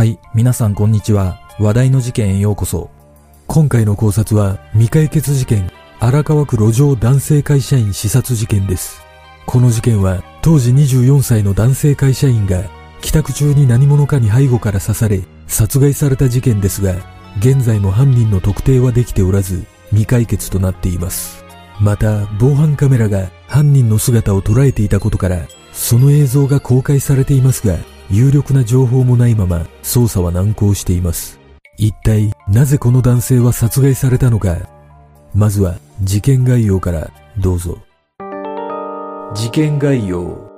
はい、皆さんこんにちは。話題の事件へようこそ。今回の考察は未解決事件、荒川区路上男性会社員刺殺事件です。この事件は当時24歳の男性会社員が帰宅中に何者かに背後から刺され殺害された事件ですが、現在も犯人の特定はできておらず未解決となっています。また、防犯カメラが犯人の姿を捉えていたことから、その映像が公開されていますが、有力な情報もないまま捜査は難航しています。一体なぜこの男性は殺害されたのか。まずは事件概要からどうぞ。事件概要。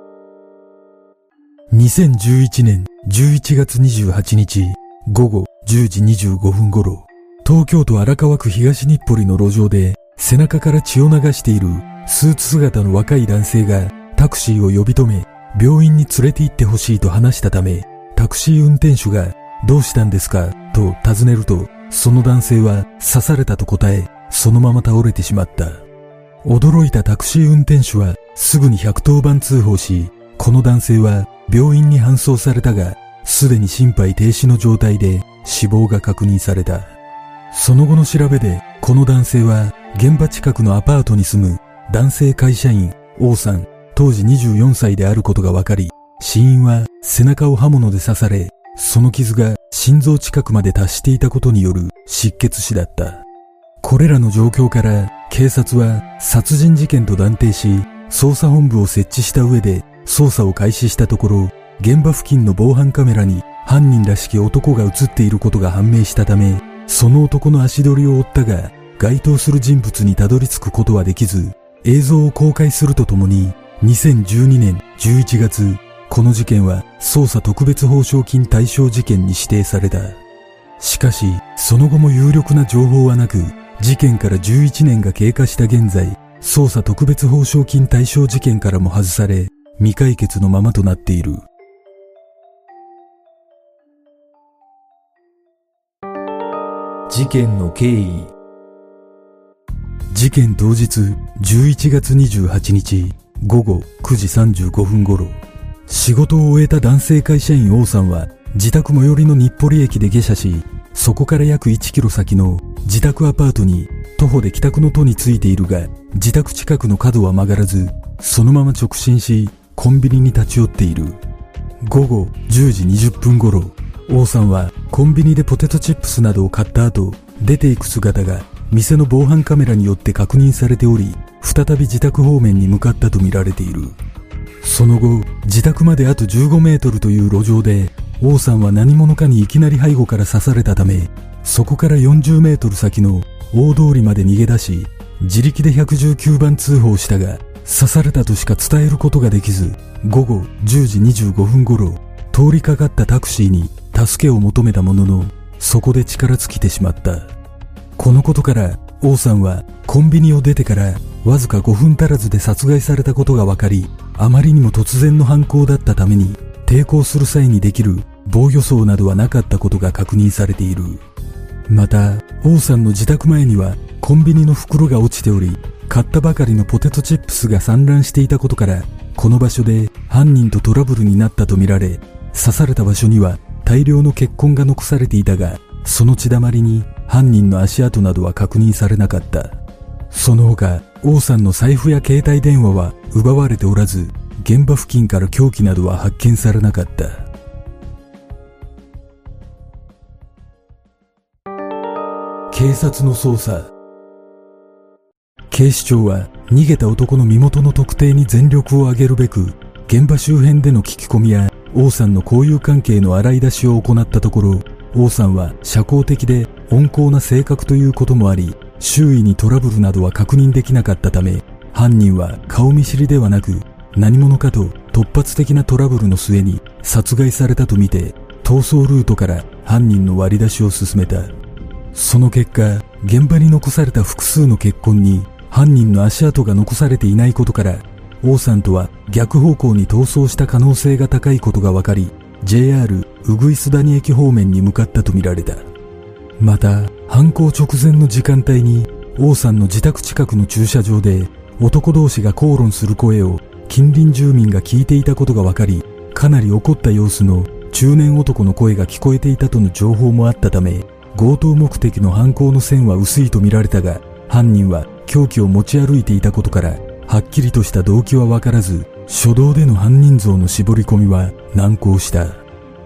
2011年11月28日午後10時25分頃、東京都荒川区東日暮里の路上で背中から血を流しているスーツ姿の若い男性がタクシーを呼び止め、病院に連れて行ってほしいと話したため、タクシー運転手がどうしたんですか？と尋ねると、その男性は刺されたと答え、そのまま倒れてしまった。驚いたタクシー運転手はすぐに110番通報し、この男性は病院に搬送されたが、すでに心肺停止の状態で死亡が確認された。その後の調べで、この男性は現場近くのアパートに住む男性会社員王さん当時24歳であることが分かり、死因は背中を刃物で刺され、その傷が心臓近くまで達していたことによる失血死だった。これらの状況から警察は殺人事件と断定し、捜査本部を設置した上で捜査を開始したところ、現場付近の防犯カメラに犯人らしき男が映っていることが判明したため、その男の足取りを追ったが、該当する人物にたどり着くことはできず、映像を公開するとともに、2012年11月、この事件は捜査特別報奨金対象事件に指定された。しかし、その後も有力な情報はなく、事件から11年が経過した現在、捜査特別報奨金対象事件からも外され、未解決のままとなっている。事件の経緯事件当日11月28日午後9時35分頃、仕事を終えた男性会社員王さんは自宅最寄りの日暮里駅で下車し、そこから約1キロ先の自宅アパートに徒歩で帰宅の途についているが、自宅近くの角は曲がらず、そのまま直進し、コンビニに立ち寄っている。午後10時20分頃、王さんはコンビニでポテトチップスなどを買った後、出ていく姿が店の防犯カメラによって確認されており、再び自宅方面に向かったとみられている。その後、自宅まであと15メートルという路上で、王さんは何者かにいきなり背後から刺されたため、そこから40メートル先の大通りまで逃げ出し、自力で119番通報したが、刺されたとしか伝えることができず、午後10時25分頃、通りかかったタクシーに助けを求めたものの、そこで力尽きてしまった。このことから王さんはコンビニを出てからわずか5分足らずで殺害されたことが分かりあまりにも突然の犯行だったために抵抗する際にできる防御層などはなかったことが確認されているまた王さんの自宅前にはコンビニの袋が落ちており買ったばかりのポテトチップスが散乱していたことからこの場所で犯人とトラブルになったとみられ刺された場所には大量の血痕が残されていたがその血だまりに犯人の足跡などは確認されなかった。その他、王さんの財布や携帯電話は奪われておらず、現場付近から凶器などは発見されなかった。警察の捜査警視庁は逃げた男の身元の特定に全力を挙げるべく現場周辺での聞き込みや王さんの交友関係の洗い出しを行ったところ王さんは社交的で温厚な性格ということもあり、周囲にトラブルなどは確認できなかったため、犯人は顔見知りではなく、何者かと突発的なトラブルの末に殺害されたとみて、逃走ルートから犯人の割り出しを進めた。その結果、現場に残された複数の血痕に犯人の足跡が残されていないことから、王さんとは逆方向に逃走した可能性が高いことが分かり、JR ウグイス谷駅方面に向かったとみられた。また、犯行直前の時間帯に、王さんの自宅近くの駐車場で、男同士が口論する声を近隣住民が聞いていたことが分かり、かなり怒った様子の中年男の声が聞こえていたとの情報もあったため、強盗目的の犯行の線は薄いと見られたが、犯人は凶器を持ち歩いていたことから、はっきりとした動機はわからず、初動での犯人像の絞り込みは難航した。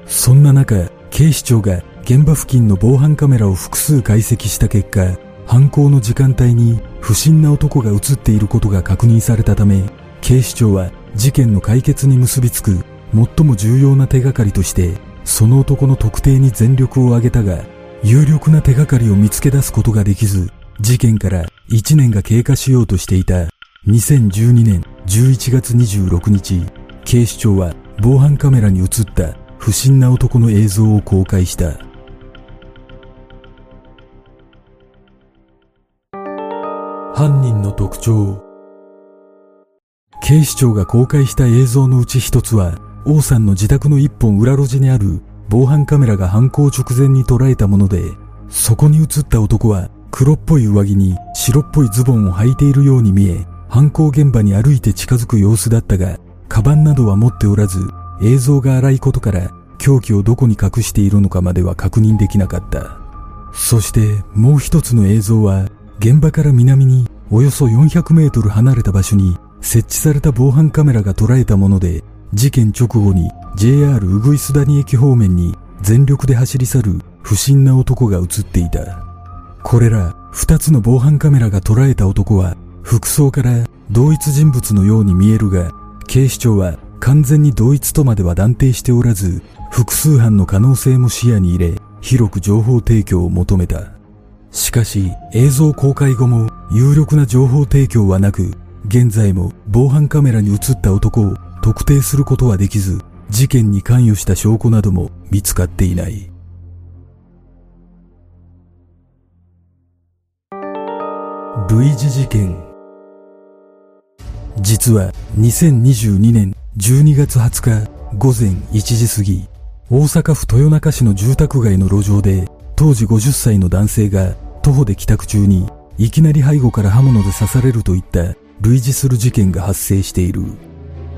そんな中、警視庁が現場付近の防犯カメラを複数解析した結果、犯行の時間帯に不審な男が映っていることが確認されたため、警視庁は事件の解決に結びつく最も重要な手がかりとしてその男の特定に全力を挙げたが有力な手がかりを見つけ出すことができず事件から1年が経過しようとしていた2012年11月26日警視庁は防犯カメラに映った不審な男の映像を公開した。犯人の特徴警視庁が公開した映像のうち一つは、王さんの自宅の一本裏路地にある防犯カメラが犯行直前に捉えたもので、そこに映った男は黒っぽい上着に白っぽいズボンを履いているように見え、犯行現場に歩いて近づく様子だったが、カバンなどは持っておらず、映像が荒いことから、凶器をどこに隠しているのかまでは確認できなかった。そしてもう一つの映像は、現場から南におよそ400メートル離れた場所に設置された防犯カメラが捉えたもので、事件直後に JR うぐいす谷駅方面に全力で走り去る不審な男が映っていた。これら二つの防犯カメラが捉えた男は服装から同一人物のように見えるが、警視庁は完全に同一とまでは断定しておらず、複数犯の可能性も視野に入れ、広く情報提供を求めた。しかし、映像公開後も有力な情報提供はなく、現在も防犯カメラに映った男を特定することはできず、事件に関与した証拠なども見つかっていない。類似事件実は2022年12月20日午前1時過ぎ、大阪府豊中市の住宅街の路上で当時50歳の男性が徒歩で帰宅中にいきなり背後から刃物で刺されるといった類似する事件が発生している。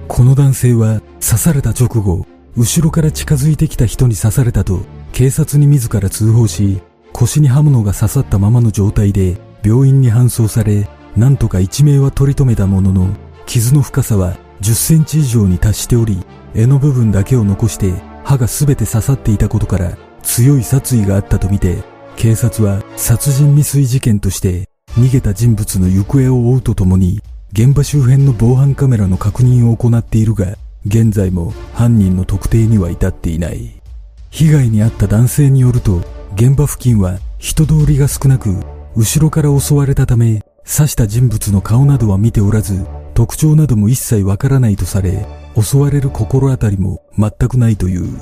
この男性は刺された直後、後ろから近づいてきた人に刺されたと警察に自ら通報し、腰に刃物が刺さったままの状態で病院に搬送され、なんとか一命は取り留めたものの、傷の深さは10センチ以上に達しており、柄の部分だけを残して刃が全て刺さっていたことから強い殺意があったとみて、警察は殺人未遂事件として逃げた人物の行方を追うとともに現場周辺の防犯カメラの確認を行っているが現在も犯人の特定には至っていない。被害に遭った男性によると現場付近は人通りが少なく後ろから襲われたため刺した人物の顔などは見ておらず特徴なども一切わからないとされ襲われる心当たりも全くないという。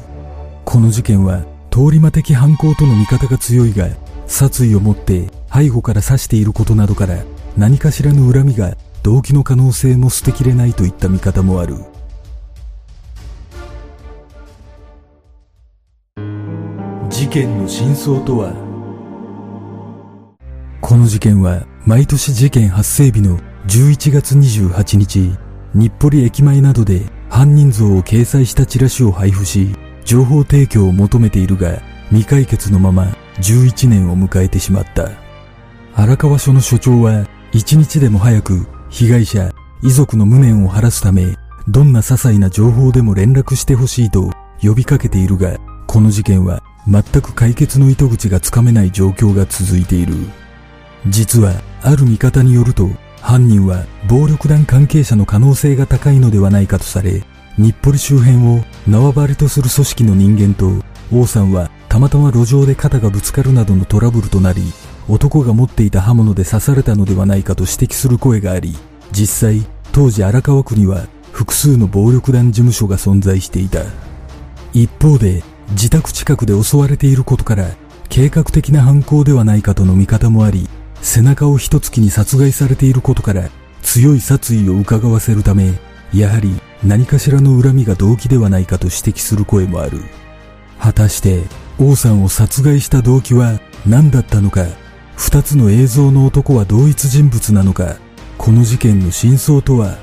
この事件は通り魔的犯行との見方が強いが殺意を持って背後から刺していることなどから何かしらの恨みが動機の可能性も捨てきれないといった見方もある。事件の真相とは？この事件は毎年事件発生日の11月28日日暮里駅前などで犯人像を掲載したチラシを配布し情報提供を求めているが未解決のまま11年を迎えてしまった荒川署の署長は一日でも早く被害者、遺族の無念を晴らすため、どんな些細な情報でも連絡してほしいと呼びかけているが、この事件は全く解決の糸口がつかめない状況が続いている。実は、ある見方によると、犯人は暴力団関係者の可能性が高いのではないかとされ、日暮里周辺を縄張りとする組織の人間と、王さんはたまたま路上で肩がぶつかるなどのトラブルとなり、男が持っていた刃物で刺されたのではないかと指摘する声があり、実際、当時荒川区には複数の暴力団事務所が存在していた。一方で、自宅近くで襲われていることから、計画的な犯行ではないかとの見方もあり、背中を一突きに殺害されていることから、強い殺意を伺わせるため、やはり何かしらの恨みが動機ではないかと指摘する声もある。果たして王さんを殺害した動機は何だったのか。2つの映像の男は同一人物なのか。この事件の真相とは。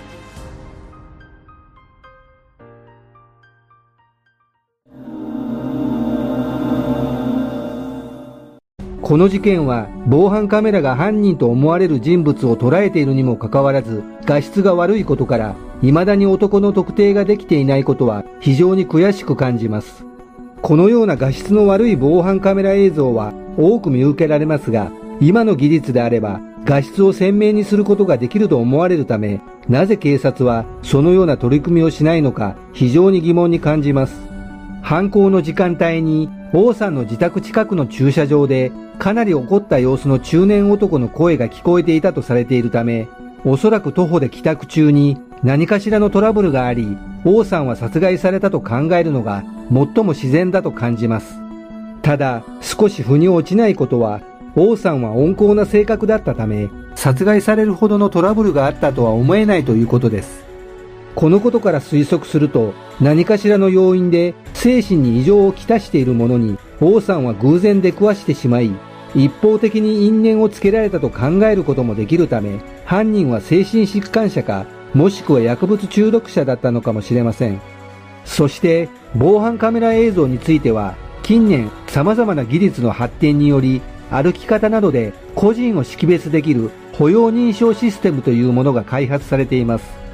この事件は防犯カメラが犯人と思われる人物を捉えているにもかかわらず画質が悪いことから未だに男の特定ができていないことは非常に悔しく感じます。このような画質の悪い防犯カメラ映像は多く見受けられますが今の技術であれば画質を鮮明にすることができると思われるためなぜ警察はそのような取り組みをしないのか非常に疑問に感じます。犯行の時間帯に王さんの自宅近くの駐車場でかなり怒った様子の中年男の声が聞こえていたとされているため、おそらく徒歩で帰宅中に何かしらのトラブルがあり、王さんは殺害されたと考えるのが最も自然だと感じます。ただ、少し腑に落ちないことは、王さんは温厚な性格だったため、殺害されるほどのトラブルがあったとは思えないということです。このことから推測すると、何かしらの要因で精神に異常をきたしているものに王さんは偶然出くわしてしまい、一方的に因縁をつけられたと考えることもできるため、犯人は精神疾患者か、もしくは薬物中毒者だったのかもしれません。そして、防犯カメラ映像については、近年様々な技術の発展により、歩き方などで個人を識別できる歩容認証システムというものが開発されています。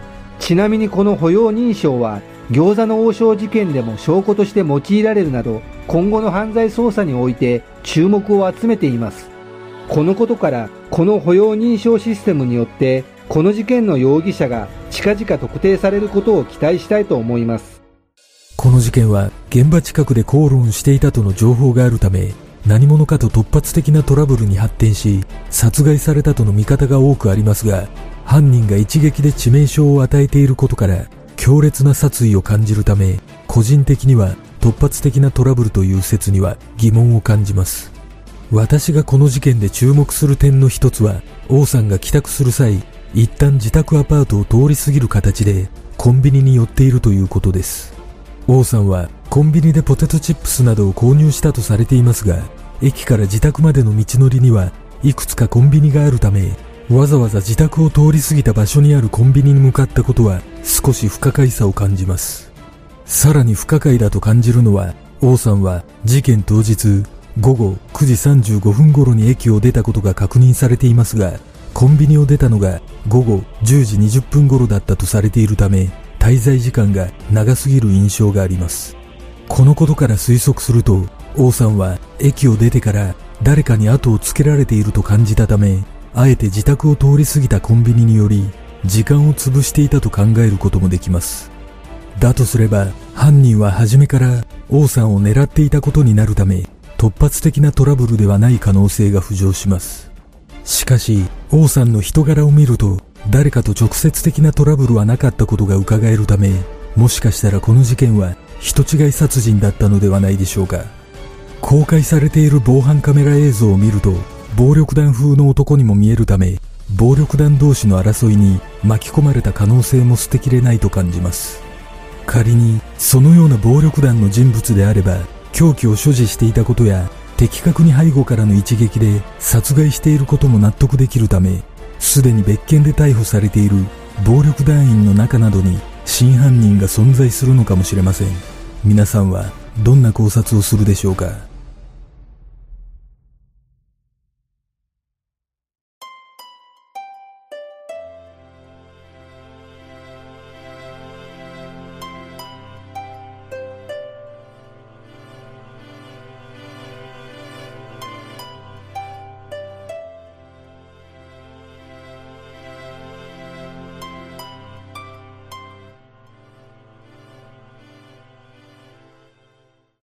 ちなみにこの歩容認証は餃子の王将事件でも証拠として用いられるなど今後の犯罪捜査において注目を集めていますこのことからこの歩容認証システムによってこの事件の容疑者が近々特定されることを期待したいと思いますこの事件は現場近くで口論していたとの情報があるため何者かと突発的なトラブルに発展し殺害されたとの見方が多くありますが犯人が一撃で致命傷を与えていることから強烈な殺意を感じるため、個人的には突発的なトラブルという説には疑問を感じます。私がこの事件で注目する点の一つは、王さんが帰宅する際、一旦自宅アパートを通り過ぎる形でコンビニに寄っているということです。王さんはコンビニでポテトチップスなどを購入したとされていますが、駅から自宅までの道のりにはいくつかコンビニがあるため、わざわざ自宅を通り過ぎた場所にあるコンビニに向かったことは少し不可解さを感じます。さらに不可解だと感じるのは、王さんは事件当日午後9時35分頃に駅を出たことが確認されていますが、コンビニを出たのが午後10時20分頃だったとされているため、滞在時間が長すぎる印象があります。このことから推測すると、王さんは駅を出てから誰かに後をつけられていると感じたため、あえて自宅を通り過ぎたコンビニにより時間を潰していたと考えることもできます。だとすれば犯人は初めから王さんを狙っていたことになるため突発的なトラブルではない可能性が浮上します。しかし王さんの人柄を見ると誰かと直接的なトラブルはなかったことが伺えるためもしかしたらこの事件は人違い殺人だったのではないでしょうか。公開されている防犯カメラ映像を見ると暴力団風の男にも見えるため、暴力団同士の争いに巻き込まれた可能性も捨てきれないと感じます。仮に、そのような暴力団の人物であれば、凶器を所持していたことや、的確に背後からの一撃で殺害していることも納得できるため、すでに別件で逮捕されている暴力団員の中などに真犯人が存在するのかもしれません。皆さんはどんな考察をするでしょうか？